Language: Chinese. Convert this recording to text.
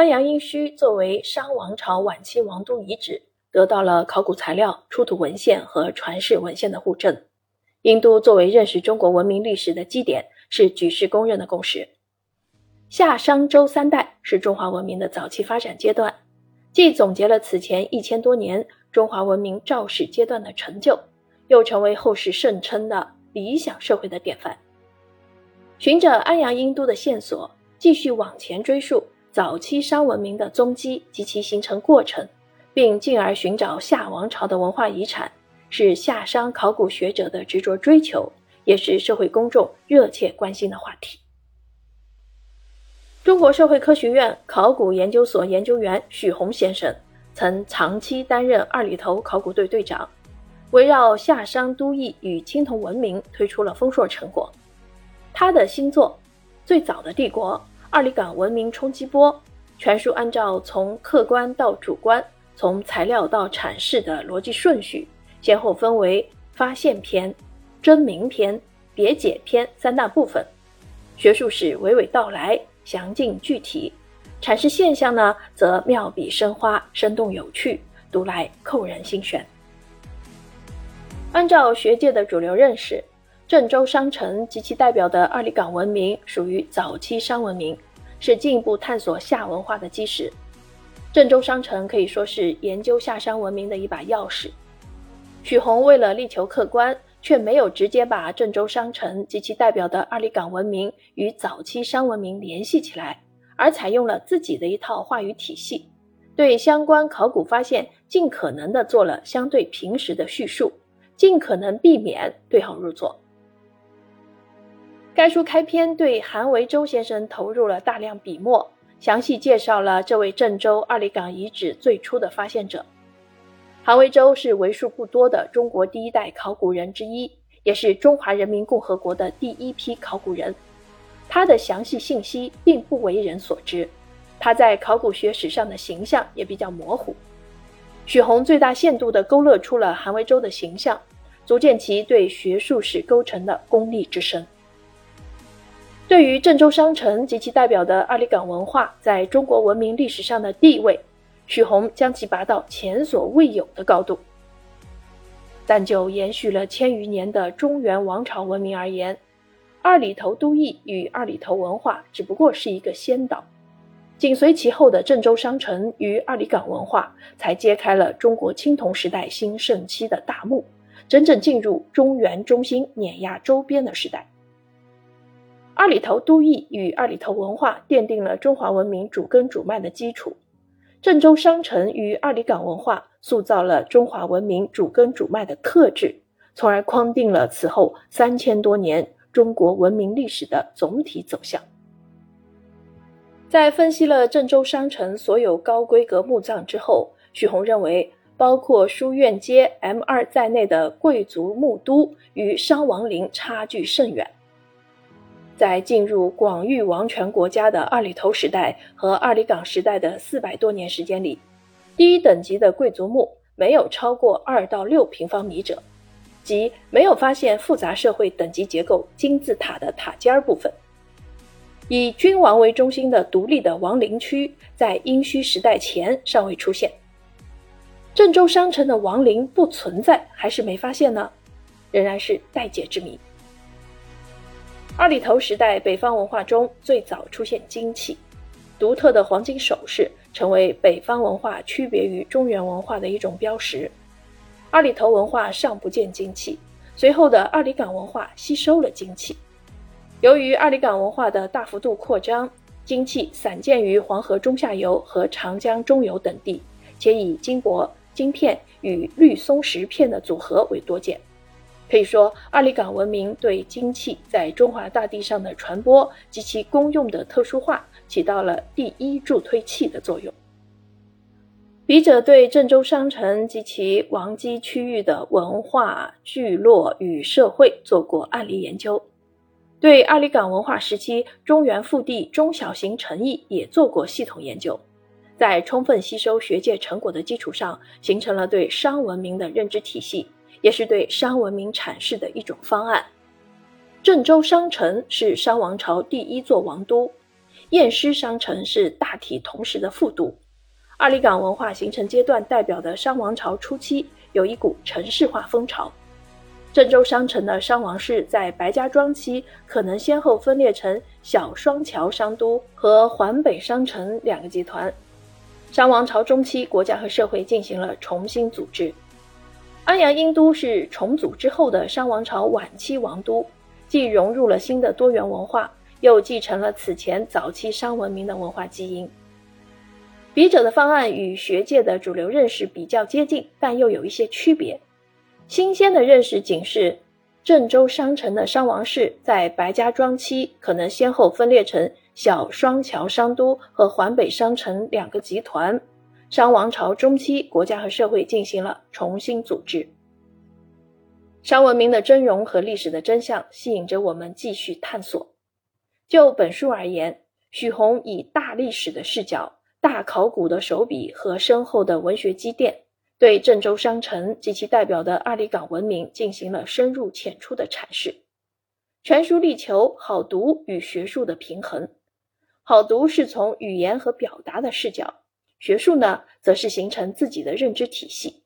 安阳殷墟作为商王朝晚期王都遗址，得到了考古材料、出土文献和传世文献的互证。殷都作为认识中国文明历史的基点，是举世公认的共识。夏商周三代是中华文明的早期发展阶段，既总结了此前一千多年中华文明肇始阶段的成就，又成为后世盛称的理想社会的典范。循着安阳殷都的线索，继续往前追溯。早期商文明的踪迹及其形成过程，并进而寻找夏王朝的文化遗产，是夏商考古学者的执着追求，也是社会公众热切关心的话题。中国社会科学院考古研究所研究员许宏先生曾长期担任二里头考古队队长，围绕夏商都邑与青铜文明推出了丰硕成果。他的新作《最早的帝国》。二里岗文明冲击波全书按照从客观到主观、从材料到阐释的逻辑顺序，先后分为发现篇、真名篇、别解篇三大部分。学术史娓娓道来，详尽具体；阐释现象呢，则妙笔生花，生动有趣，读来扣人心弦。按照学界的主流认识。郑州商城及其代表的二里岗文明属于早期商文明，是进一步探索夏文化的基石。郑州商城可以说是研究夏商文明的一把钥匙。许宏为了力求客观，却没有直接把郑州商城及其代表的二里岗文明与早期商文明联系起来，而采用了自己的一套话语体系，对相关考古发现尽可能的做了相对平实的叙述，尽可能避免对号入座。该书开篇对韩维洲先生投入了大量笔墨，详细介绍了这位郑州二里岗遗址最初的发现者。韩维洲是为数不多的中国第一代考古人之一，也是中华人民共和国的第一批考古人。他的详细信息并不为人所知，他在考古学史上的形象也比较模糊。许宏最大限度地勾勒出了韩维洲的形象，足见其对学术史构成的功力之深。对于郑州商城及其代表的阿里岗文化在中国文明历史上的地位，许宏将其拔到前所未有的高度。但就延续了千余年的中原王朝文明而言，二里头都邑与二里头文化只不过是一个先导，紧随其后的郑州商城与二里岗文化才揭开了中国青铜时代兴盛期的大幕，真正进入中原中心碾压周边的时代。二里头都邑与二里头文化奠定了中华文明主根主脉的基础，郑州商城与二里岗文化塑造了中华文明主根主脉的特质，从而框定了此后三千多年中国文明历史的总体走向。在分析了郑州商城所有高规格墓葬之后，许宏认为，包括书院街 M 二在内的贵族墓都与商王陵差距甚远。在进入广域王权国家的二里头时代和二里岗时代的四百多年时间里，第一等级的贵族墓没有超过二到六平方米者，即没有发现复杂社会等级结构金字塔的塔尖部分。以君王为中心的独立的王陵区，在殷墟时代前尚未出现。郑州商城的王陵不存在还是没发现呢？仍然是待解之谜。二里头时代，北方文化中最早出现金器，独特的黄金首饰成为北方文化区别于中原文化的一种标识。二里头文化尚不见金器，随后的二里岗文化吸收了金器。由于二里岗文化的大幅度扩张，金器散见于黄河中下游和长江中游等地，且以金箔、金片与绿松石片的组合为多见。可以说，二里岗文明对金器在中华大地上的传播及其功用的特殊化，起到了第一助推器的作用。笔者对郑州商城及其王畿区域的文化聚落与社会做过案例研究，对二里岗文化时期中原腹地中小型城邑也做过系统研究，在充分吸收学界成果的基础上，形成了对商文明的认知体系。也是对商文明阐释的一种方案。郑州商城是商王朝第一座王都，偃师商城是大体同时的副都。二里岗文化形成阶段代表的商王朝初期，有一股城市化风潮。郑州商城的商王室在白家庄期可能先后分裂成小双桥商都和环北商城两个集团。商王朝中期，国家和社会进行了重新组织。安阳殷都是重组之后的商王朝晚期王都，既融入了新的多元文化，又继承了此前早期商文明的文化基因。笔者的方案与学界的主流认识比较接近，但又有一些区别。新鲜的认识仅是郑州商城的商王室在白家庄期可能先后分裂成小双桥商都和环北商城两个集团。商王朝中期，国家和社会进行了重新组织。商文明的真容和历史的真相吸引着我们继续探索。就本书而言，许宏以大历史的视角、大考古的手笔和深厚的文学积淀。对郑州商城及其代表的二里岗文明进行了深入浅出的阐释，全书力求好读与学术的平衡。好读是从语言和表达的视角，学术呢，则是形成自己的认知体系。